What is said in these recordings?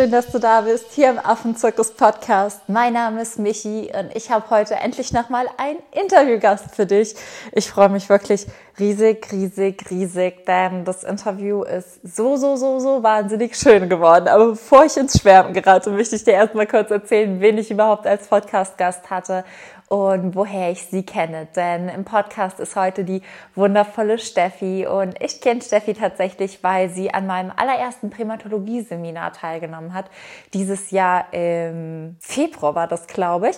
schön, dass du da bist, hier im Affenzirkus Podcast. Mein Name ist Michi und ich habe heute endlich nochmal einen Interviewgast für dich. Ich freue mich wirklich riesig, riesig, riesig, denn das Interview ist so, so, so, so wahnsinnig schön geworden. Aber bevor ich ins Schwärmen gerate, möchte ich dir erstmal kurz erzählen, wen ich überhaupt als Podcast-Gast hatte und woher ich sie kenne. Denn im Podcast ist heute die wundervolle Steffi und ich kenne Steffi tatsächlich, weil sie an meinem allerersten Primatologie-Seminar teilgenommen hat. Dieses Jahr im Februar war das, glaube ich.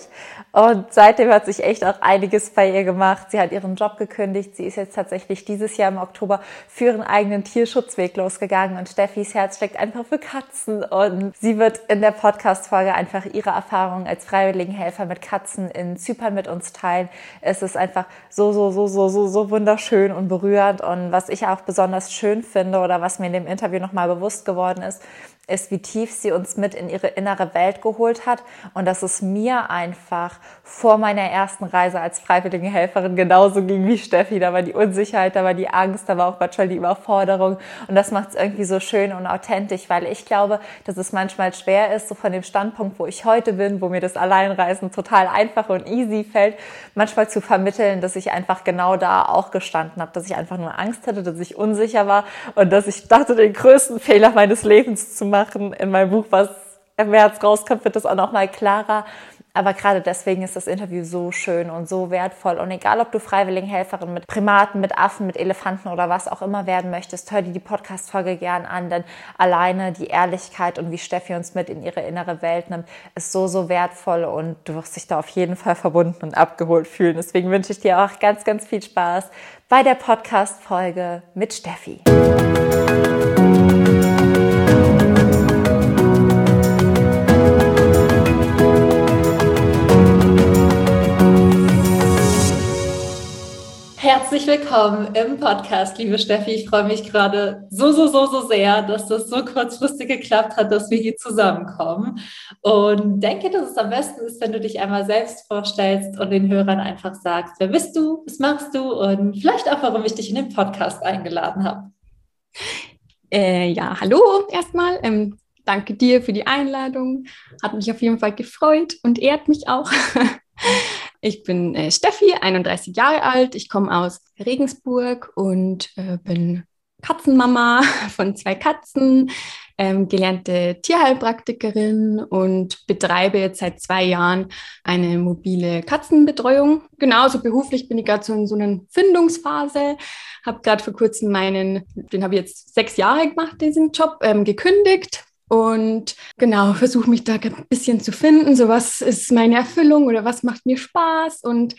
Und seitdem hat sich echt auch einiges bei ihr gemacht. Sie hat ihren Job gekündigt. Sie ist jetzt tatsächlich dieses Jahr im Oktober für ihren eigenen Tierschutzweg losgegangen und Steffis Herz steckt einfach für Katzen und sie wird in der Podcast-Folge einfach ihre Erfahrungen als Freiwilligenhelfer mit Katzen in Zypern Zypern mit uns teilen. Es ist einfach so, so, so, so, so, so wunderschön und berührend. Und was ich auch besonders schön finde oder was mir in dem Interview nochmal bewusst geworden ist, ist, wie tief sie uns mit in ihre innere Welt geholt hat und dass es mir einfach vor meiner ersten Reise als freiwillige Helferin genauso ging wie Steffi. Da war die Unsicherheit, da war die Angst, da war auch manchmal die Überforderung und das macht es irgendwie so schön und authentisch, weil ich glaube, dass es manchmal schwer ist, so von dem Standpunkt, wo ich heute bin, wo mir das Alleinreisen total einfach und easy fällt, manchmal zu vermitteln, dass ich einfach genau da auch gestanden habe, dass ich einfach nur Angst hatte, dass ich unsicher war und dass ich dachte, den größten Fehler meines Lebens zu machen. In meinem Buch, was im März rauskommt, wird das auch noch mal klarer. Aber gerade deswegen ist das Interview so schön und so wertvoll. Und egal, ob du Freiwilligenhelferin mit Primaten, mit Affen, mit Elefanten oder was auch immer werden möchtest, hör dir die Podcast-Folge gern an, denn alleine die Ehrlichkeit und wie Steffi uns mit in ihre innere Welt nimmt, ist so, so wertvoll und du wirst dich da auf jeden Fall verbunden und abgeholt fühlen. Deswegen wünsche ich dir auch ganz, ganz viel Spaß bei der Podcast-Folge mit Steffi. Herzlich willkommen im Podcast, liebe Steffi. Ich freue mich gerade so, so, so, so sehr, dass das so kurzfristig geklappt hat, dass wir hier zusammenkommen. Und denke, dass es am besten ist, wenn du dich einmal selbst vorstellst und den Hörern einfach sagst, wer bist du, was machst du und vielleicht auch, warum ich dich in den Podcast eingeladen habe. Äh, ja, hallo erstmal. Ähm, danke dir für die Einladung. Hat mich auf jeden Fall gefreut und ehrt mich auch. Ich bin äh, Steffi, 31 Jahre alt. Ich komme aus Regensburg und äh, bin Katzenmama von zwei Katzen, ähm, gelernte Tierheilpraktikerin und betreibe jetzt seit zwei Jahren eine mobile Katzenbetreuung. Genauso beruflich bin ich gerade so in so einer Findungsphase. Habe gerade vor kurzem meinen, den habe ich jetzt sechs Jahre gemacht, diesen Job, ähm, gekündigt und genau, versuche mich da ein bisschen zu finden, so was ist meine Erfüllung oder was macht mir Spaß und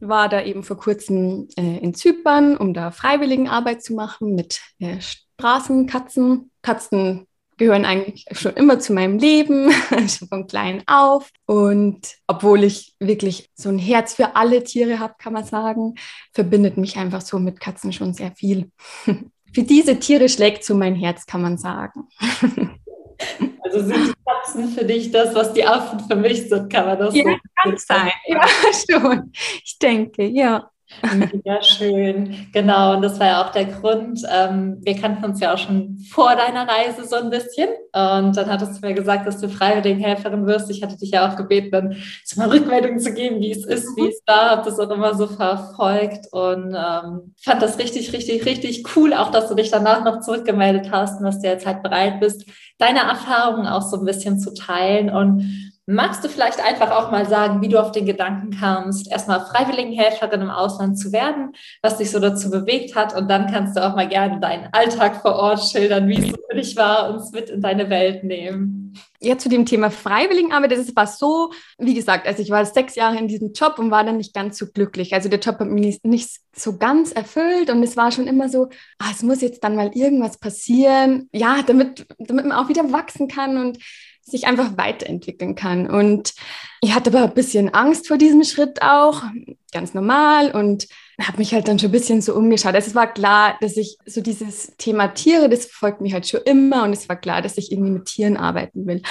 war da eben vor kurzem äh, in Zypern, um da Freiwilligenarbeit zu machen mit äh, Straßenkatzen. Katzen gehören eigentlich schon immer zu meinem Leben, schon von klein auf. Und obwohl ich wirklich so ein Herz für alle Tiere habe, kann man sagen, verbindet mich einfach so mit Katzen schon sehr viel. für diese Tiere schlägt so mein Herz, kann man sagen. Also sind die Katzen für dich das, was die Affen für mich sind, kann man das ja, so kann sein? Ja, schon. Ich denke, ja. Ja, schön. Genau, und das war ja auch der Grund. Ähm, wir kannten uns ja auch schon vor deiner Reise so ein bisschen. Und dann hattest du mir gesagt, dass du Freiwilligenhelferin wirst. Ich hatte dich ja auch gebeten, dann mal Rückmeldungen zu geben, wie es ist, wie es war. Habe das auch immer so verfolgt und ähm, fand das richtig, richtig, richtig cool. Auch, dass du dich danach noch zurückgemeldet hast und dass du jetzt halt bereit bist, deine Erfahrungen auch so ein bisschen zu teilen. Und Magst du vielleicht einfach auch mal sagen, wie du auf den Gedanken kamst, erstmal Freiwilligenhelferin im Ausland zu werden, was dich so dazu bewegt hat und dann kannst du auch mal gerne deinen Alltag vor Ort schildern, wie es für dich war, uns mit in deine Welt nehmen. Ja, zu dem Thema Freiwilligenarbeit, das war so, wie gesagt, also ich war sechs Jahre in diesem Job und war dann nicht ganz so glücklich. Also der Job hat mich nicht so ganz erfüllt und es war schon immer so, ah, es muss jetzt dann mal irgendwas passieren, ja, damit, damit man auch wieder wachsen kann und sich einfach weiterentwickeln kann. Und ich hatte aber ein bisschen Angst vor diesem Schritt auch, ganz normal und habe mich halt dann schon ein bisschen so umgeschaut. Also es war klar, dass ich so dieses Thema Tiere, das verfolgt mich halt schon immer und es war klar, dass ich irgendwie mit Tieren arbeiten will.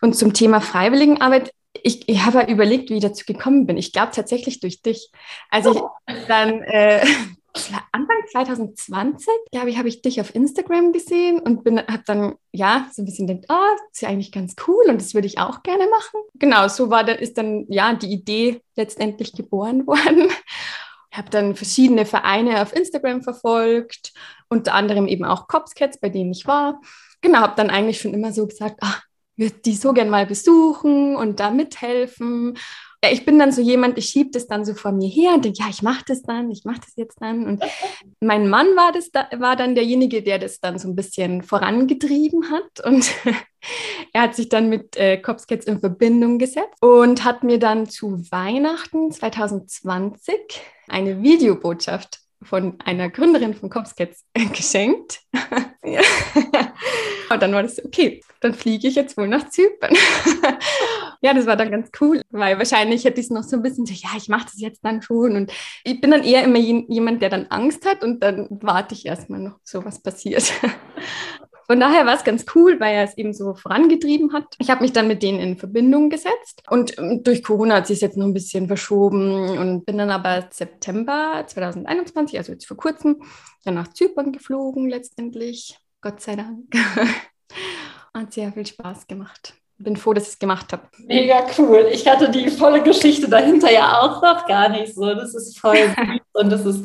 Und zum Thema Freiwilligenarbeit, ich, ich habe überlegt, wie ich dazu gekommen bin. Ich glaube tatsächlich durch dich. Also ich dann äh, Anfang 2020, glaube ich, habe ich dich auf Instagram gesehen und bin, habe dann ja so ein bisschen gedacht, ah, oh, ist ja eigentlich ganz cool und das würde ich auch gerne machen. Genau, so war dann ist dann ja die Idee letztendlich geboren worden. Ich habe dann verschiedene Vereine auf Instagram verfolgt, unter anderem eben auch Cops Cats, bei denen ich war. Genau, habe dann eigentlich schon immer so gesagt, ach, würde die so gern mal besuchen und da mithelfen ja, ich bin dann so jemand, ich schiebe das dann so vor mir her und denke, ja, ich mache das dann, ich mache das jetzt dann. Und mein Mann war, das da, war dann derjenige, der das dann so ein bisschen vorangetrieben hat. Und er hat sich dann mit äh, Copscats in Verbindung gesetzt und hat mir dann zu Weihnachten 2020 eine Videobotschaft von einer Gründerin von Copscats geschenkt. Und dann war das okay, dann fliege ich jetzt wohl nach Zypern. ja, das war dann ganz cool, weil wahrscheinlich hätte ich es noch so ein bisschen so, ja, ich mache das jetzt dann schon. Und ich bin dann eher immer jemand, der dann Angst hat und dann warte ich erstmal noch, so was passiert. Von daher war es ganz cool, weil er es eben so vorangetrieben hat. Ich habe mich dann mit denen in Verbindung gesetzt und ähm, durch Corona hat sich es jetzt noch ein bisschen verschoben und bin dann aber September 2021, also jetzt vor kurzem, dann nach Zypern geflogen letztendlich. Gott sei Dank. Hat sehr viel Spaß gemacht. Bin froh, dass ich es gemacht habe. Mega cool. Ich hatte die volle Geschichte dahinter ja auch noch gar nicht so. Das ist voll süß und das ist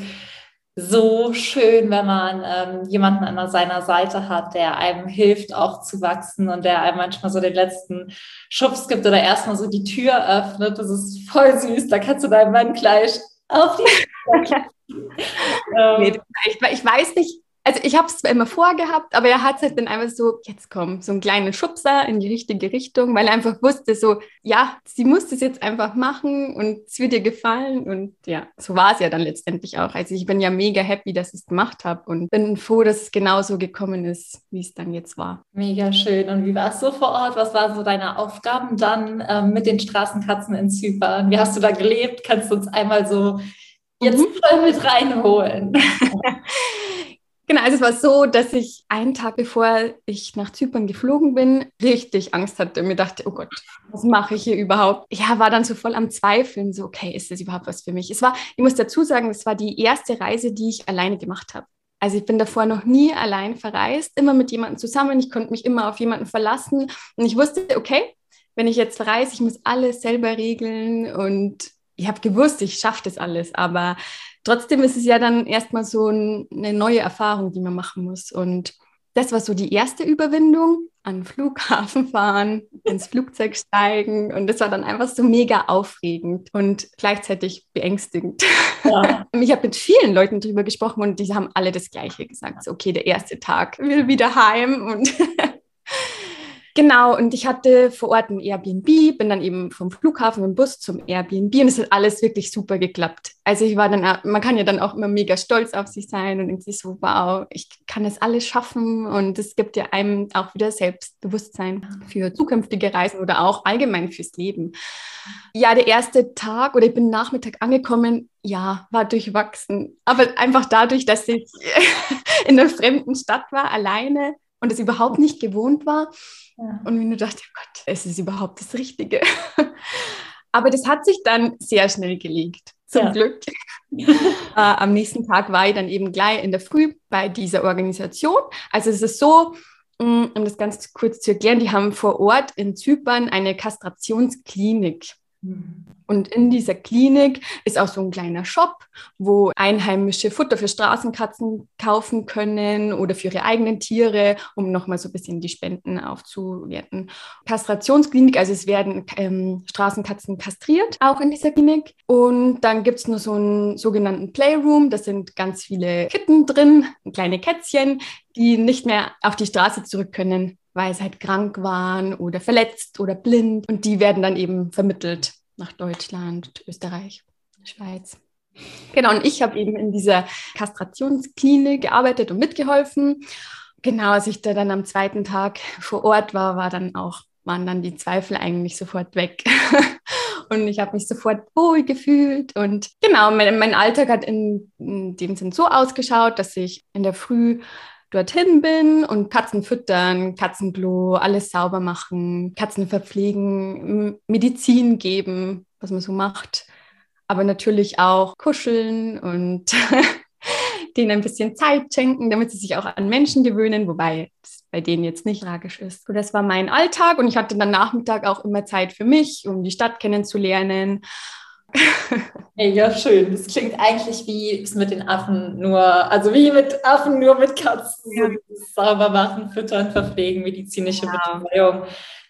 so schön, wenn man ähm, jemanden an seiner Seite hat, der einem hilft, auch zu wachsen und der einem manchmal so den letzten Schubs gibt oder erstmal so die Tür öffnet. Das ist voll süß. Da kannst du deinem Mann gleich auf die. ähm, nee, ich, ich weiß nicht, also ich habe es zwar immer vorgehabt, aber er hat es halt dann einfach so, jetzt komm, so einen kleinen Schubser in die richtige Richtung, weil er einfach wusste, so, ja, sie muss das jetzt einfach machen und es wird ihr gefallen. Und ja, so war es ja dann letztendlich auch. Also ich bin ja mega happy, dass ich es gemacht habe und bin froh, dass es genauso gekommen ist, wie es dann jetzt war. Mega schön. Und wie war es so vor Ort? Was waren so deine Aufgaben dann ähm, mit den Straßenkatzen in Zypern? Wie hast du da gelebt? Kannst du uns einmal so jetzt mhm. voll mit reinholen? Genau, also es war so, dass ich einen Tag bevor ich nach Zypern geflogen bin, richtig Angst hatte und mir dachte, oh Gott, was mache ich hier überhaupt? Ja, war dann so voll am Zweifeln, so, okay, ist das überhaupt was für mich? Es war, ich muss dazu sagen, es war die erste Reise, die ich alleine gemacht habe. Also ich bin davor noch nie allein verreist, immer mit jemandem zusammen. Ich konnte mich immer auf jemanden verlassen und ich wusste, okay, wenn ich jetzt verreise, ich muss alles selber regeln und ich habe gewusst, ich schaffe das alles, aber trotzdem ist es ja dann erstmal so ein, eine neue Erfahrung, die man machen muss. Und das war so die erste Überwindung, an den Flughafen fahren, ins Flugzeug steigen. Und das war dann einfach so mega aufregend und gleichzeitig beängstigend. Ja. Ich habe mit vielen Leuten darüber gesprochen und die haben alle das Gleiche gesagt. So, okay, der erste Tag, will wieder heim und Genau, und ich hatte vor Ort ein Airbnb, bin dann eben vom Flughafen dem Bus zum Airbnb und es hat alles wirklich super geklappt. Also ich war dann, man kann ja dann auch immer mega stolz auf sich sein und sich so, wow, ich kann das alles schaffen und es gibt ja einem auch wieder Selbstbewusstsein für zukünftige Reisen oder auch allgemein fürs Leben. Ja, der erste Tag oder ich bin Nachmittag angekommen, ja, war durchwachsen. Aber einfach dadurch, dass ich in einer fremden Stadt war, alleine und es überhaupt nicht gewohnt war. Ja. Und mir nur dachte, oh Gott, es ist überhaupt das Richtige. Aber das hat sich dann sehr schnell gelegt, zum ja. Glück. äh, am nächsten Tag war ich dann eben gleich in der Früh bei dieser Organisation. Also es ist so, mm, um das ganz kurz zu erklären, die haben vor Ort in Zypern eine Kastrationsklinik. Und in dieser Klinik ist auch so ein kleiner Shop, wo Einheimische Futter für Straßenkatzen kaufen können oder für ihre eigenen Tiere, um nochmal so ein bisschen die Spenden aufzuwerten. Kastrationsklinik, also es werden ähm, Straßenkatzen kastriert, auch in dieser Klinik. Und dann gibt es nur so einen sogenannten Playroom, da sind ganz viele Kitten drin, kleine Kätzchen, die nicht mehr auf die Straße zurück können, weil sie halt krank waren oder verletzt oder blind. Und die werden dann eben vermittelt nach Deutschland, Österreich, Schweiz. Genau, und ich habe eben in dieser Kastrationsklinik gearbeitet und mitgeholfen. Genau, als ich da dann am zweiten Tag vor Ort war, war dann auch, waren dann die Zweifel eigentlich sofort weg. und ich habe mich sofort wohl gefühlt. Und genau, mein, mein Alltag hat in, in dem Sinn so ausgeschaut, dass ich in der Früh dorthin bin und Katzen füttern, Katzenklo, alles sauber machen, Katzen verpflegen, Medizin geben, was man so macht. Aber natürlich auch kuscheln und denen ein bisschen Zeit schenken, damit sie sich auch an Menschen gewöhnen, wobei es bei denen jetzt nicht tragisch ist. So, das war mein Alltag und ich hatte dann Nachmittag auch immer Zeit für mich, um die Stadt kennenzulernen. Ja, schön. Das klingt eigentlich wie es mit den Affen nur, also wie mit Affen nur mit Katzen. Ja. Sauber machen, füttern, verpflegen, medizinische ja. Betreuung.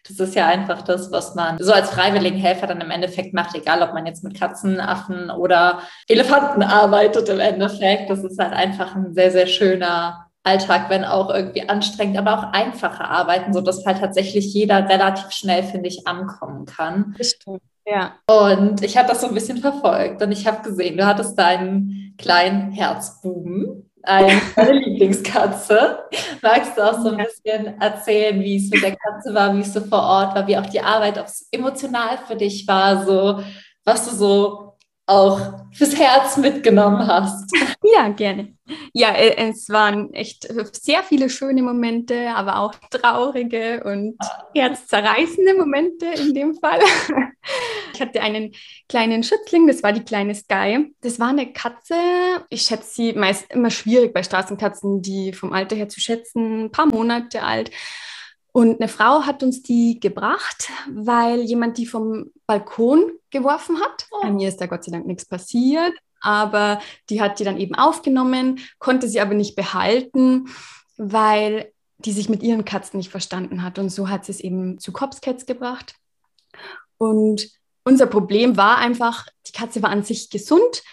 Das ist ja einfach das, was man so als freiwilligen Helfer dann im Endeffekt macht, egal ob man jetzt mit Katzen, Affen oder Elefanten arbeitet im Endeffekt. Das ist halt einfach ein sehr, sehr schöner Alltag, wenn auch irgendwie anstrengend, aber auch einfache Arbeiten, sodass halt tatsächlich jeder relativ schnell, finde ich, ankommen kann. Bestimmt. Ja. Und ich habe das so ein bisschen verfolgt und ich habe gesehen, du hattest deinen kleinen Herzbuben eine Lieblingskatze. Magst du auch so ein bisschen erzählen, wie es mit der Katze war, wie es so vor Ort war, wie auch die Arbeit, ob es emotional für dich war, so was du so auch fürs Herz mitgenommen hast? Ja, gerne. Ja, äh, es waren echt sehr viele schöne Momente, aber auch traurige und herzzerreißende Momente in dem Fall. Ich hatte einen kleinen Schützling, das war die kleine Sky. Das war eine Katze. Ich schätze sie meist immer schwierig bei Straßenkatzen, die vom Alter her zu schätzen, ein paar Monate alt. Und eine Frau hat uns die gebracht, weil jemand die vom Balkon geworfen hat. Oh. Bei mir ist da Gott sei Dank nichts passiert aber die hat die dann eben aufgenommen, konnte sie aber nicht behalten, weil die sich mit ihren Katzen nicht verstanden hat. Und so hat sie es eben zu Copscats gebracht. Und unser Problem war einfach, die Katze war an sich gesund,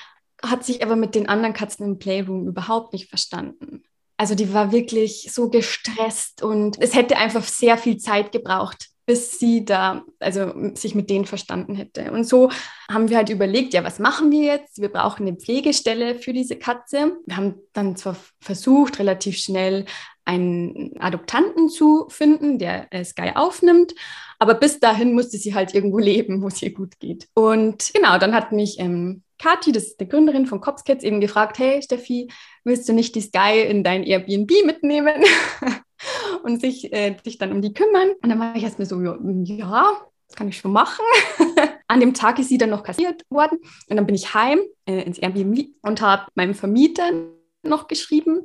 hat sich aber mit den anderen Katzen im Playroom überhaupt nicht verstanden. Also die war wirklich so gestresst und es hätte einfach sehr viel Zeit gebraucht, bis sie da, also sich mit denen verstanden hätte. Und so haben wir halt überlegt, ja, was machen wir jetzt? Wir brauchen eine Pflegestelle für diese Katze. Wir haben dann zwar versucht, relativ schnell einen Adoptanten zu finden, der äh, Sky aufnimmt, aber bis dahin musste sie halt irgendwo leben, wo es ihr gut geht. Und genau, dann hat mich ähm, Kathi, das ist die Gründerin von Cops Kids, eben gefragt, hey Steffi, willst du nicht die Sky in dein Airbnb mitnehmen? und sich, äh, sich dann um die kümmern. Und dann war ich erstmal so, ja, kann ich schon machen. An dem Tag ist sie dann noch kassiert worden. Und dann bin ich heim äh, ins Airbnb und habe meinem Vermieter noch geschrieben,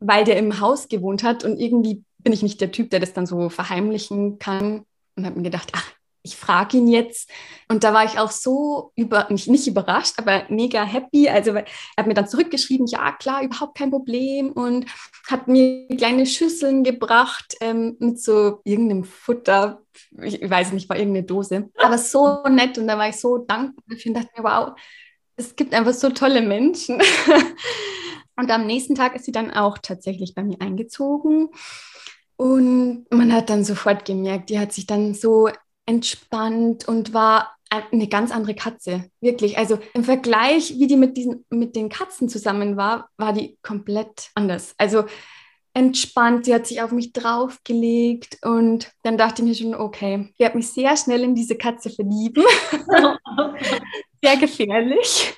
weil der im Haus gewohnt hat. Und irgendwie bin ich nicht der Typ, der das dann so verheimlichen kann. Und habe mir gedacht, ach, ich frage ihn jetzt. Und da war ich auch so über, nicht, nicht überrascht, aber mega happy. Also er hat mir dann zurückgeschrieben, ja klar, überhaupt kein Problem und hat mir kleine Schüsseln gebracht ähm, mit so irgendeinem Futter. Ich weiß nicht, war irgendeine Dose. Aber so nett und da war ich so dankbar. Ich dachte mir, wow, es gibt einfach so tolle Menschen. und am nächsten Tag ist sie dann auch tatsächlich bei mir eingezogen. Und man hat dann sofort gemerkt, die hat sich dann so entspannt und war eine ganz andere Katze. Wirklich. Also im Vergleich, wie die mit, diesen, mit den Katzen zusammen war, war die komplett anders. Also entspannt, sie hat sich auf mich draufgelegt und dann dachte ich mir schon, okay, ich werde mich sehr schnell in diese Katze verlieben. sehr gefährlich.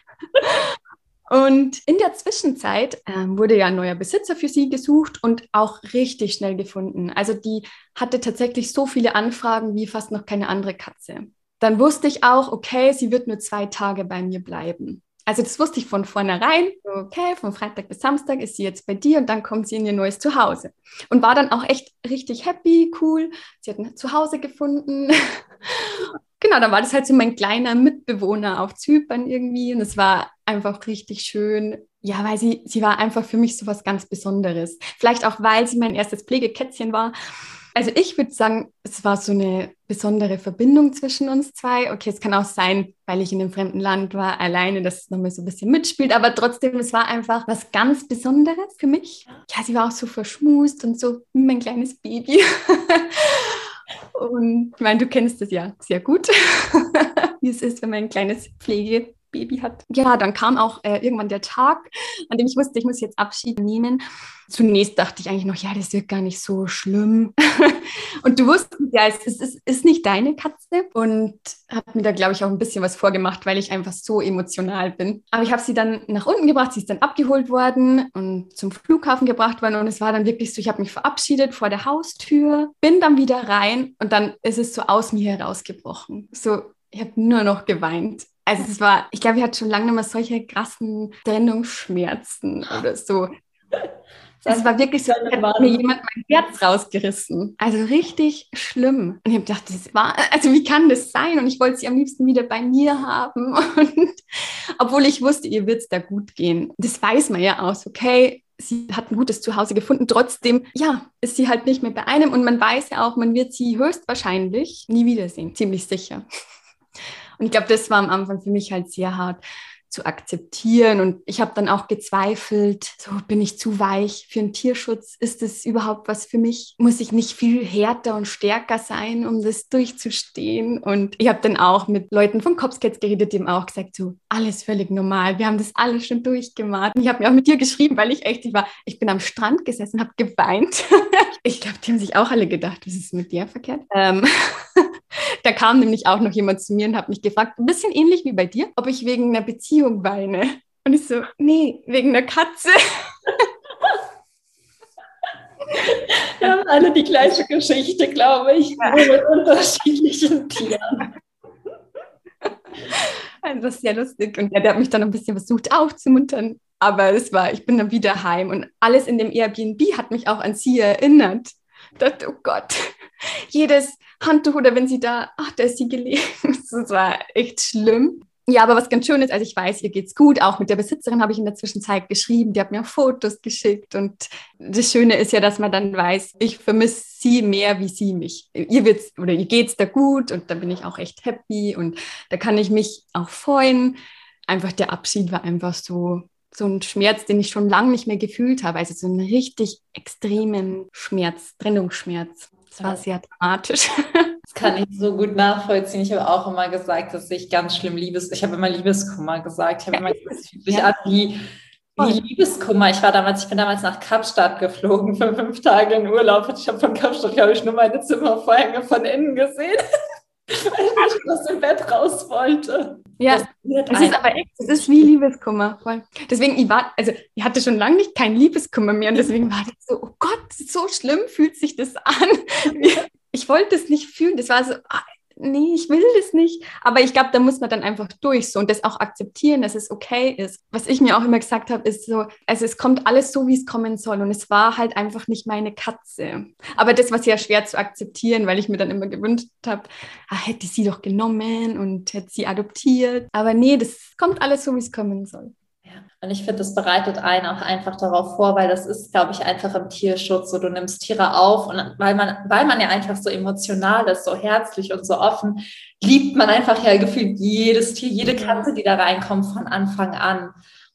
Und in der Zwischenzeit ähm, wurde ja ein neuer Besitzer für sie gesucht und auch richtig schnell gefunden. Also die hatte tatsächlich so viele Anfragen wie fast noch keine andere Katze. Dann wusste ich auch, okay, sie wird nur zwei Tage bei mir bleiben. Also das wusste ich von vornherein. Okay, von Freitag bis Samstag ist sie jetzt bei dir und dann kommt sie in ihr neues Zuhause. Und war dann auch echt richtig happy, cool. Sie hat ein Zuhause gefunden. genau, dann war das halt so mein kleiner Mitbewohner auf Zypern irgendwie. Und es war einfach richtig schön. Ja, weil sie, sie war einfach für mich so was ganz Besonderes. Vielleicht auch, weil sie mein erstes Pflegekätzchen war. Also ich würde sagen, es war so eine besondere Verbindung zwischen uns zwei. Okay, es kann auch sein, weil ich in einem fremden Land war, alleine, dass es nochmal so ein bisschen mitspielt, aber trotzdem, es war einfach was ganz Besonderes für mich. Ja, sie war auch so verschmust und so mein kleines Baby. und ich meine, du kennst es ja sehr gut, wie es ist, wenn man ein kleines Pflege Baby hat. Ja, dann kam auch äh, irgendwann der Tag, an dem ich wusste, ich muss jetzt Abschied nehmen. Zunächst dachte ich eigentlich noch, ja, das wird gar nicht so schlimm. und du wusstest, ja, es ist, es ist nicht deine Katze. Und habe mir da, glaube ich, auch ein bisschen was vorgemacht, weil ich einfach so emotional bin. Aber ich habe sie dann nach unten gebracht, sie ist dann abgeholt worden und zum Flughafen gebracht worden. Und es war dann wirklich so, ich habe mich verabschiedet vor der Haustür, bin dann wieder rein und dann ist es so aus mir herausgebrochen. So, ich habe nur noch geweint Also es war, ich glaube, ich hatte schon lange nicht mehr solche krassen Trennungsschmerzen oder so. Es war wirklich so, als hätte mir jemand mein Herz rausgerissen. Also richtig schlimm. Und ich habe gedacht, das war, also wie kann das sein? Und ich wollte sie am liebsten wieder bei mir haben. Und obwohl ich wusste, ihr wird es da gut gehen. Das weiß man ja aus, okay? Sie hat ein gutes Zuhause gefunden. Trotzdem, ja, ist sie halt nicht mehr bei einem. Und man weiß ja auch, man wird sie höchstwahrscheinlich nie wiedersehen. Ziemlich sicher. Und ich glaube, das war am Anfang für mich halt sehr hart zu akzeptieren. Und ich habe dann auch gezweifelt, so bin ich zu weich für einen Tierschutz? Ist das überhaupt was für mich? Muss ich nicht viel härter und stärker sein, um das durchzustehen? Und ich habe dann auch mit Leuten von Copscats geredet, die haben auch gesagt, so alles völlig normal. Wir haben das alles schon durchgemacht. Und ich habe mir auch mit dir geschrieben, weil ich echt, ich war, ich bin am Strand gesessen, habe geweint. ich glaube, die haben sich auch alle gedacht, was ist mit dir verkehrt? Ähm da kam nämlich auch noch jemand zu mir und hat mich gefragt, ein bisschen ähnlich wie bei dir, ob ich wegen einer Beziehung weine. Und ich so, nee, wegen einer Katze. Wir haben alle die gleiche Geschichte, glaube ich, ja. nur mit unterschiedlichen Tieren. Also das ist sehr lustig. Und ja, der hat mich dann ein bisschen versucht aufzumuntern. Aber es war, ich bin dann wieder heim und alles in dem Airbnb hat mich auch an sie erinnert. Dachte, oh Gott, jedes Handtuch oder wenn sie da, ach, da ist sie gelegen. Das war echt schlimm. Ja, aber was ganz schön ist, also ich weiß, ihr geht's gut. Auch mit der Besitzerin habe ich in der Zwischenzeit geschrieben. Die hat mir auch Fotos geschickt. Und das Schöne ist ja, dass man dann weiß, ich vermisse sie mehr wie sie mich. Ihr wird's oder ihr geht's da gut und da bin ich auch echt happy und da kann ich mich auch freuen. Einfach der Abschied war einfach so, so ein Schmerz, den ich schon lange nicht mehr gefühlt habe. Also so einen richtig extremen Schmerz, Trennungsschmerz. Das war sehr dramatisch. Das kann ich so gut nachvollziehen. Ich habe auch immer gesagt, dass ich ganz schlimm Liebes, ich habe immer Liebeskummer gesagt. Ich habe immer gesagt, es fühlt sich an wie, wie Liebeskummer. Ich war damals, ich bin damals nach Kapstadt geflogen für fünf Tage in Urlaub und ich habe von Kapstadt, glaube ich, nur meine Zimmervorhänge von innen gesehen. weil ich aus dem Bett raus wollte. Ja, es ist aber echt, es ist wie Liebeskummer. Voll. Deswegen, ich war, also ich hatte schon lange nicht keinen Liebeskummer mehr und deswegen war das so, oh Gott, so schlimm fühlt sich das an. Ich wollte es nicht fühlen. Das war so, ah, nee, ich will das nicht. Aber ich glaube, da muss man dann einfach durch so und das auch akzeptieren, dass es okay ist. Was ich mir auch immer gesagt habe, ist so, also es kommt alles so, wie es kommen soll und es war halt einfach nicht meine Katze. Aber das war sehr schwer zu akzeptieren, weil ich mir dann immer gewünscht habe, ah, hätte sie doch genommen und hätte sie adoptiert. Aber nee, das kommt alles so, wie es kommen soll. Und ich finde, das bereitet einen auch einfach darauf vor, weil das ist, glaube ich, einfach im Tierschutz so, du nimmst Tiere auf und weil man, weil man ja einfach so emotional ist, so herzlich und so offen, liebt man einfach ja gefühlt jedes Tier, jede Katze, die da reinkommt von Anfang an.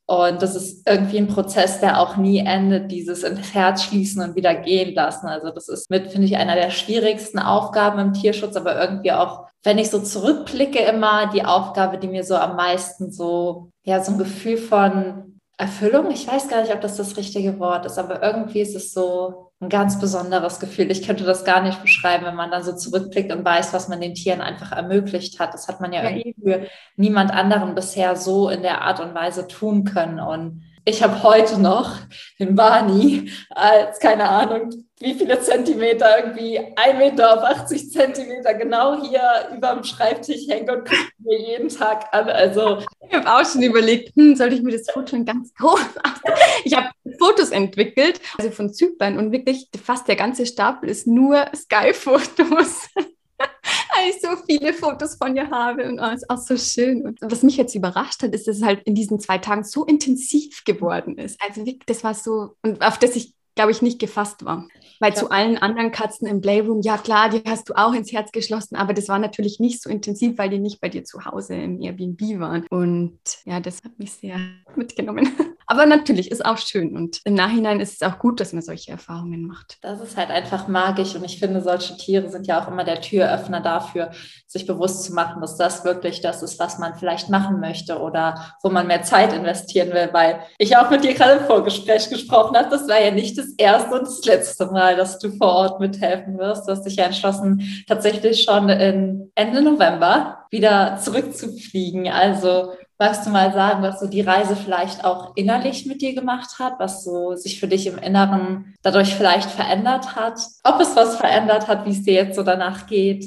Und das ist irgendwie ein Prozess, der auch nie endet, dieses ins Herz schließen und wieder gehen lassen. Also das ist mit, finde ich, einer der schwierigsten Aufgaben im Tierschutz, aber irgendwie auch, wenn ich so zurückblicke, immer die Aufgabe, die mir so am meisten so, ja, so ein Gefühl von Erfüllung, ich weiß gar nicht, ob das das richtige Wort ist, aber irgendwie ist es so ein ganz besonderes Gefühl. Ich könnte das gar nicht beschreiben, wenn man dann so zurückblickt und weiß, was man den Tieren einfach ermöglicht hat. Das hat man ja, ja irgendwie für niemand anderen bisher so in der Art und Weise tun können. Und ich habe heute noch den Barney als, keine Ahnung, wie viele Zentimeter, irgendwie ein Meter auf 80 Zentimeter genau hier über dem Schreibtisch hängt und guckt mir jeden Tag an. Also ich habe auch schon überlegt, hm, soll ich mir das Foto ganz groß machen? Ich habe Fotos entwickelt, also von Zypern und wirklich fast der ganze Stapel ist nur Sky-Fotos. weil ich so viele Fotos von ihr habe und ist auch so schön. Und was mich jetzt überrascht hat, ist, dass es halt in diesen zwei Tagen so intensiv geworden ist. Also wirklich, das war so, und auf das ich glaube ich, nicht gefasst war. Weil ja. zu allen anderen Katzen im Playroom, ja klar, die hast du auch ins Herz geschlossen, aber das war natürlich nicht so intensiv, weil die nicht bei dir zu Hause im Airbnb waren. Und ja, das hat mich sehr mitgenommen. Aber natürlich ist auch schön und im Nachhinein ist es auch gut, dass man solche Erfahrungen macht. Das ist halt einfach magisch und ich finde, solche Tiere sind ja auch immer der Türöffner dafür, sich bewusst zu machen, dass das wirklich das ist, was man vielleicht machen möchte oder wo man mehr Zeit investieren will, weil ich auch mit dir gerade im Vorgespräch gesprochen habe, das war ja nicht das erste und das letzte Mal, dass du vor Ort mithelfen wirst. Du hast dich ja entschlossen, tatsächlich schon in Ende November wieder zurückzufliegen. Also Magst du mal sagen, was so die Reise vielleicht auch innerlich mit dir gemacht hat, was so sich für dich im Inneren dadurch vielleicht verändert hat? Ob es was verändert hat, wie es dir jetzt so danach geht?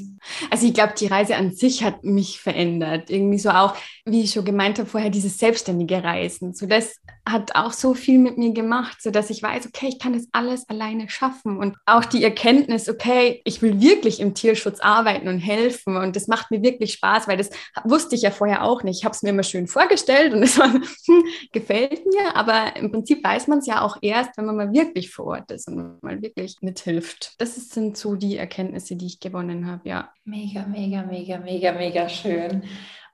Also ich glaube, die Reise an sich hat mich verändert. Irgendwie so auch, wie ich schon gemeint habe vorher, dieses selbstständige Reisen. So das hat auch so viel mit mir gemacht, so dass ich weiß, okay, ich kann das alles alleine schaffen und auch die Erkenntnis, okay, ich will wirklich im Tierschutz arbeiten und helfen und das macht mir wirklich Spaß, weil das wusste ich ja vorher auch nicht. Ich habe es mir immer schön vorgestellt und es hm, gefällt mir, aber im Prinzip weiß man es ja auch erst, wenn man mal wirklich vor Ort ist und mal wirklich mithilft. Das sind so die Erkenntnisse, die ich gewonnen habe, ja. Mega, mega, mega, mega, mega schön.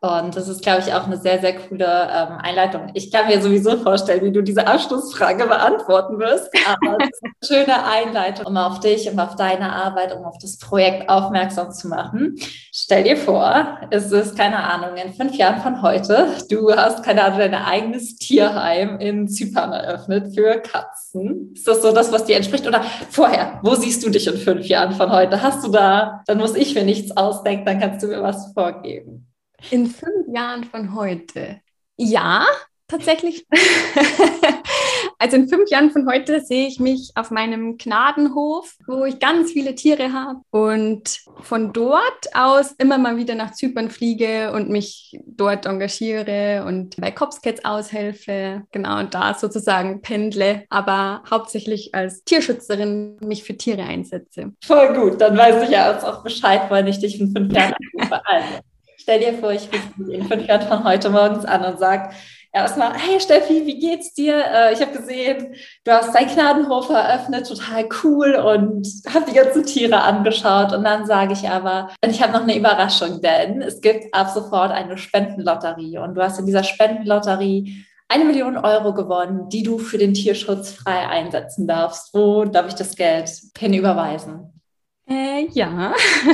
Und das ist, glaube ich, auch eine sehr, sehr coole ähm, Einleitung. Ich kann mir sowieso vorstellen, wie du diese Abschlussfrage beantworten wirst. Aber es ist eine schöne Einleitung, um auf dich, um auf deine Arbeit, um auf das Projekt aufmerksam zu machen. Stell dir vor, es ist, keine Ahnung, in fünf Jahren von heute, du hast, keine Ahnung, dein eigenes Tierheim in Zypern eröffnet für Katzen. Ist das so das, was dir entspricht? Oder vorher, wo siehst du dich in fünf Jahren von heute? Hast du da, dann muss ich mir nichts ausdenken, dann kannst du mir was vorgeben. In fünf Jahren von heute. Ja, tatsächlich. also in fünf Jahren von heute sehe ich mich auf meinem Gnadenhof, wo ich ganz viele Tiere habe und von dort aus immer mal wieder nach Zypern fliege und mich dort engagiere und bei Copscats aushelfe. Genau, und da sozusagen pendle, aber hauptsächlich als Tierschützerin mich für Tiere einsetze. Voll gut, dann weiß ich ja auch Bescheid, wann ich dich in fünf Jahren anrufe. Stell dir vor, ich rufe dich in von heute morgens an und sage erstmal, hey Steffi, wie geht's dir? Äh, ich habe gesehen, du hast deinen Gnadenhof eröffnet, total cool und habe die ganzen Tiere angeschaut. Und dann sage ich aber, und ich habe noch eine Überraschung, denn es gibt ab sofort eine Spendenlotterie und du hast in dieser Spendenlotterie eine Million Euro gewonnen, die du für den Tierschutz frei einsetzen darfst. Wo darf ich das Geld hinüberweisen? Äh, ja,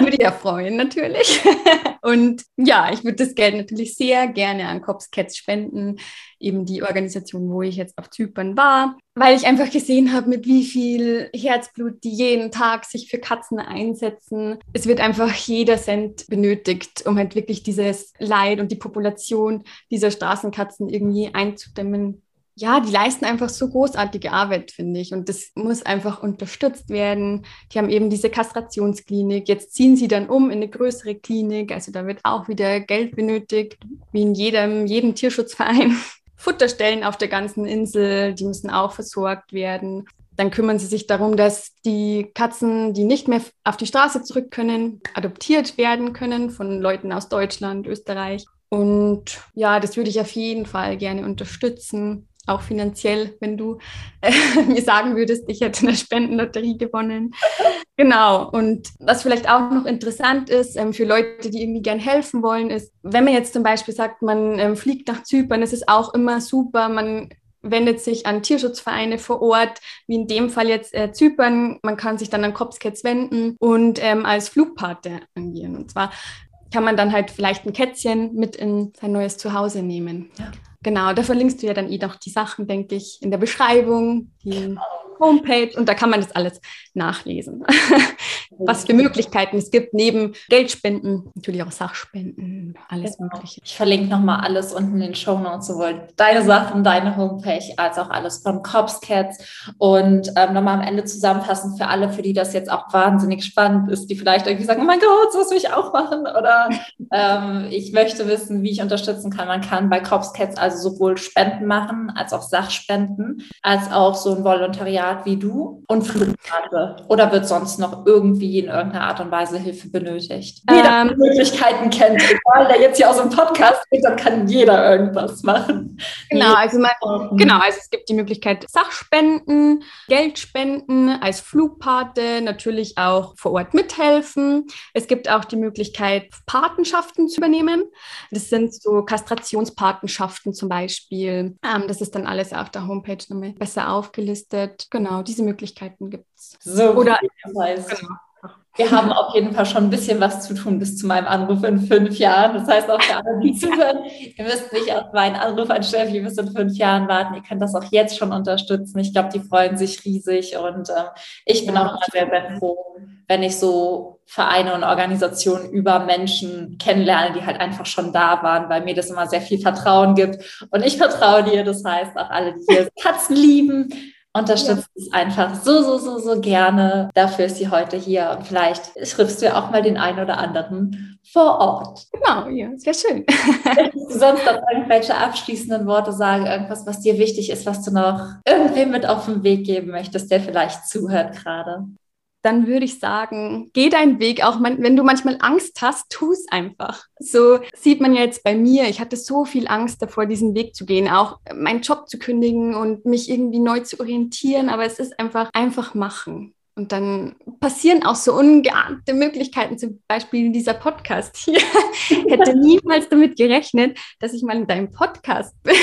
würde ich ja freuen natürlich. Und ja, ich würde das Geld natürlich sehr gerne an Cops Cats spenden, eben die Organisation, wo ich jetzt auf Zypern war, weil ich einfach gesehen habe, mit wie viel Herzblut die jeden Tag sich für Katzen einsetzen. Es wird einfach jeder Cent benötigt, um halt wirklich dieses Leid und die Population dieser Straßenkatzen irgendwie einzudämmen ja, die leisten einfach so großartige Arbeit, finde ich. Und das muss einfach unterstützt werden. Die haben eben diese Kastrationsklinik. Jetzt ziehen sie dann um in eine größere Klinik. Also da wird auch wieder Geld benötigt, wie in jedem, jedem Tierschutzverein. Futterstellen auf der ganzen Insel, die müssen auch versorgt werden. Dann kümmern sie sich darum, dass die Katzen, die nicht mehr auf die Straße zurück können, adoptiert werden können von Leuten aus Deutschland, Österreich. Und ja, das würde ich auf jeden Fall gerne unterstützen auch finanziell, wenn du äh, mir sagen würdest, ich hätte eine Spendenlotterie gewonnen. genau. Und was vielleicht auch noch interessant ist ähm, für Leute, die irgendwie gern helfen wollen, ist, wenn man jetzt zum Beispiel sagt, man ähm, fliegt nach Zypern, ist es auch immer super, man wendet sich an Tierschutzvereine vor Ort, wie in dem Fall jetzt äh, Zypern. Man kann sich dann an Copscats wenden und ähm, als Flugpate agieren. Und zwar kann man dann halt vielleicht ein Kätzchen mit in sein neues Zuhause nehmen. Ja. Genau, da verlinkst du ja dann eh noch die Sachen, denke ich, in der Beschreibung, die Homepage und da kann man das alles nachlesen. Was für Möglichkeiten es gibt, neben Geldspenden, natürlich auch Sachspenden, alles genau. Mögliche. Ich verlinke nochmal alles unten in den Show Notes, sowohl deine Sachen, deine Homepage, als auch alles von Cops Cats. Und ähm, nochmal am Ende zusammenfassend für alle, für die das jetzt auch wahnsinnig spannend ist, die vielleicht irgendwie sagen, oh mein Gott, das will ich auch machen. Oder ähm, ich möchte wissen, wie ich unterstützen kann. Man kann bei Cops Cats also sowohl Spenden machen, als auch Sachspenden, als auch so ein Volontariat wie du und Flugkarte. Oder wird sonst noch irgendwie in irgendeiner Art und Weise Hilfe benötigt? Jeder ähm, Möglichkeiten kennt. Egal, der jetzt hier aus dem Podcast geht, dann kann jeder irgendwas machen. Genau, also, man, genau, also es gibt die Möglichkeit Sachspenden, Geldspenden als Flugpate, natürlich auch vor Ort mithelfen. Es gibt auch die Möglichkeit, Patenschaften zu übernehmen. Das sind so Kastrationspatenschaften zum Beispiel. Ähm, das ist dann alles auf der Homepage nochmal besser aufgelistet. Genau, diese Möglichkeiten gibt es. So, Oder, das heißt, genau wir haben auf jeden Fall schon ein bisschen was zu tun bis zu meinem Anruf in fünf Jahren. Das heißt auch für alle, die zuhören, ihr müsst nicht auf meinen Anruf an Steffi bis in fünf Jahren warten. Ihr könnt das auch jetzt schon unterstützen. Ich glaube, die freuen sich riesig und äh, ich bin ja, auch immer sehr, sehr froh, wenn ich so Vereine und Organisationen über Menschen kennenlerne, die halt einfach schon da waren, weil mir das immer sehr viel Vertrauen gibt. Und ich vertraue dir. Das heißt auch alle, die hier Katzen lieben, unterstützt ja. es einfach so, so, so, so gerne. Dafür ist sie heute hier und vielleicht schriftst du auch mal den einen oder anderen vor Ort. Genau, ja, sehr schön. Möchtest du sonst noch irgendwelche abschließenden Worte sagen, irgendwas, was dir wichtig ist, was du noch irgendwem mit auf den Weg geben möchtest, der vielleicht zuhört gerade? Dann würde ich sagen, geh deinen Weg, auch wenn du manchmal Angst hast, tu es einfach. So sieht man ja jetzt bei mir, ich hatte so viel Angst davor, diesen Weg zu gehen, auch meinen Job zu kündigen und mich irgendwie neu zu orientieren, aber es ist einfach, einfach machen. Und dann passieren auch so ungeahnte Möglichkeiten, zum Beispiel dieser Podcast hier. Ich hätte niemals damit gerechnet, dass ich mal in deinem Podcast bin.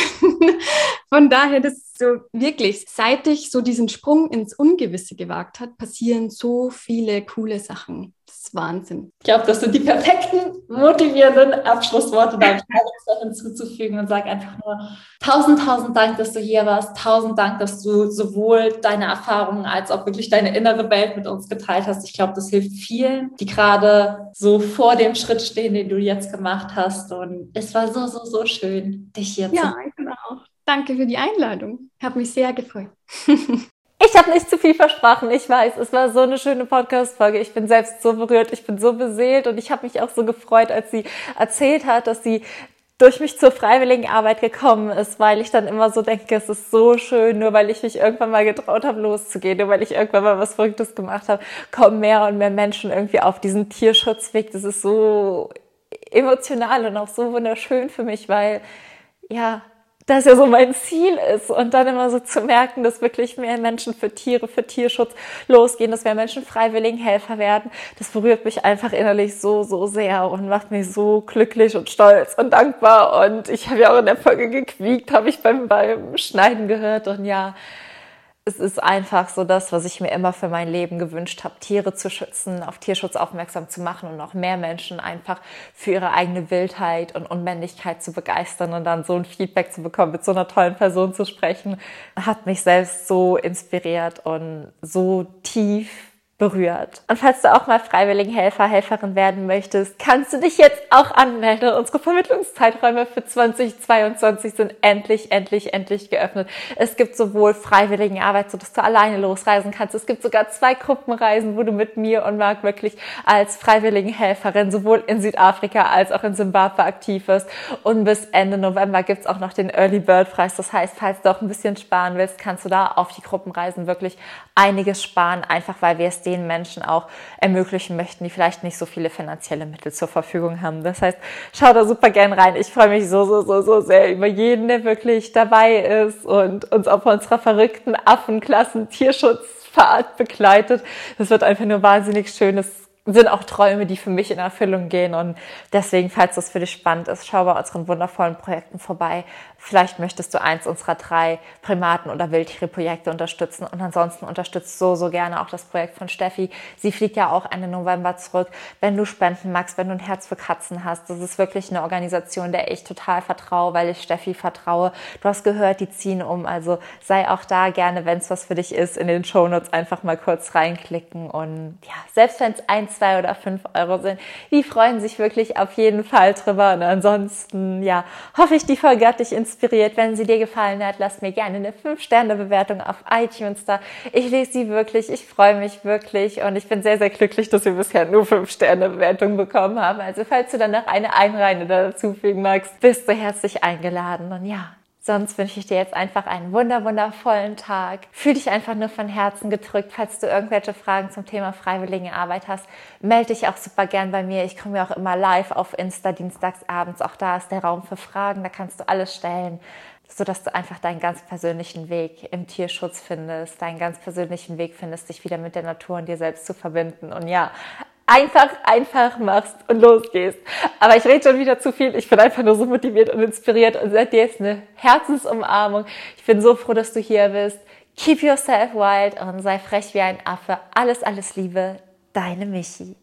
Von daher, das ist so wirklich, seit ich so diesen Sprung ins Ungewisse gewagt hat, passieren so viele coole Sachen. Das ist Wahnsinn. Ich glaube, das sind die perfekten, motivierenden Abschlussworte. Da ich noch hinzuzufügen und sage einfach nur tausend, tausend Dank, dass du hier warst. Tausend Dank, dass du sowohl deine Erfahrungen als auch wirklich deine innere Welt mit uns geteilt hast. Ich glaube, das hilft vielen, die gerade so vor dem Schritt stehen, den du jetzt gemacht hast. Und es war so, so, so schön, dich hier ja, zu. Ja, genau. Danke für die Einladung. Habe mich sehr gefreut. Ich habe nicht zu viel versprochen, ich weiß. Es war so eine schöne Podcast-Folge. Ich bin selbst so berührt, ich bin so beseelt und ich habe mich auch so gefreut, als sie erzählt hat, dass sie durch mich zur freiwilligen Arbeit gekommen ist, weil ich dann immer so denke, es ist so schön, nur weil ich mich irgendwann mal getraut habe, loszugehen, nur weil ich irgendwann mal was Verrücktes gemacht habe, kommen mehr und mehr Menschen irgendwie auf diesen Tierschutzweg. Das ist so emotional und auch so wunderschön für mich, weil ja, das ja so mein Ziel ist. Und dann immer so zu merken, dass wirklich mehr Menschen für Tiere, für Tierschutz losgehen, dass mehr Menschen freiwilligen Helfer werden, das berührt mich einfach innerlich so, so sehr und macht mich so glücklich und stolz und dankbar. Und ich habe ja auch in der Folge gequiekt, habe ich beim, beim Schneiden gehört. Und ja, es ist einfach so das, was ich mir immer für mein Leben gewünscht habe, Tiere zu schützen, auf Tierschutz aufmerksam zu machen und noch mehr Menschen einfach für ihre eigene Wildheit und Unmännlichkeit zu begeistern und dann so ein Feedback zu bekommen, mit so einer tollen Person zu sprechen, hat mich selbst so inspiriert und so tief berührt. Und falls du auch mal freiwilligen Helfer, Helferin werden möchtest, kannst du dich jetzt auch anmelden. Unsere Vermittlungszeiträume für 2022 sind endlich, endlich, endlich geöffnet. Es gibt sowohl freiwilligen Arbeit, sodass du alleine losreisen kannst. Es gibt sogar zwei Gruppenreisen, wo du mit mir und Marc wirklich als freiwilligen Helferin sowohl in Südafrika als auch in Zimbabwe aktiv wirst. Und bis Ende November gibt's auch noch den Early Bird Preis. Das heißt, falls du auch ein bisschen sparen willst, kannst du da auf die Gruppenreisen wirklich einiges sparen, einfach weil wir es den Menschen auch ermöglichen möchten, die vielleicht nicht so viele finanzielle Mittel zur Verfügung haben. Das heißt, schau da super gern rein. Ich freue mich so, so, so, so sehr über jeden, der wirklich dabei ist und uns auf unserer verrückten Affenklassen Tierschutzfahrt begleitet. Das wird einfach nur wahnsinnig schönes sind auch Träume, die für mich in Erfüllung gehen. Und deswegen, falls das für dich spannend ist, schau bei unseren wundervollen Projekten vorbei. Vielleicht möchtest du eins unserer drei Primaten- oder Wildtiere-Projekte unterstützen. Und ansonsten unterstützt so, so gerne auch das Projekt von Steffi. Sie fliegt ja auch Ende November zurück. Wenn du spenden magst, wenn du ein Herz für Katzen hast, das ist wirklich eine Organisation, der ich total vertraue, weil ich Steffi vertraue. Du hast gehört, die ziehen um. Also sei auch da gerne, wenn es was für dich ist, in den Shownotes einfach mal kurz reinklicken. Und ja, selbst wenn es ein, zwei oder fünf Euro sind, die freuen sich wirklich auf jeden Fall drüber. Und ansonsten, ja, hoffe ich, die Folge hat dich inspiriert. Wenn sie dir gefallen hat, lass mir gerne eine 5-Sterne-Bewertung auf iTunes da. Ich lese sie wirklich, ich freue mich wirklich und ich bin sehr, sehr glücklich, dass wir bisher nur 5-Sterne-Bewertungen bekommen haben. Also falls du dann noch eine Einreine dazufügen magst, bist du herzlich eingeladen. Und ja, Sonst wünsche ich dir jetzt einfach einen wunder wundervollen Tag. Fühl dich einfach nur von Herzen gedrückt. Falls du irgendwelche Fragen zum Thema freiwillige Arbeit hast, melde dich auch super gern bei mir. Ich komme ja auch immer live auf Insta dienstags abends. Auch da ist der Raum für Fragen. Da kannst du alles stellen, sodass du einfach deinen ganz persönlichen Weg im Tierschutz findest, deinen ganz persönlichen Weg findest, dich wieder mit der Natur und dir selbst zu verbinden. Und ja, einfach, einfach machst und losgehst. Aber ich rede schon wieder zu viel. Ich bin einfach nur so motiviert und inspiriert und seit dir ist eine Herzensumarmung. Ich bin so froh, dass du hier bist. Keep yourself wild und sei frech wie ein Affe. Alles, alles Liebe. Deine Michi.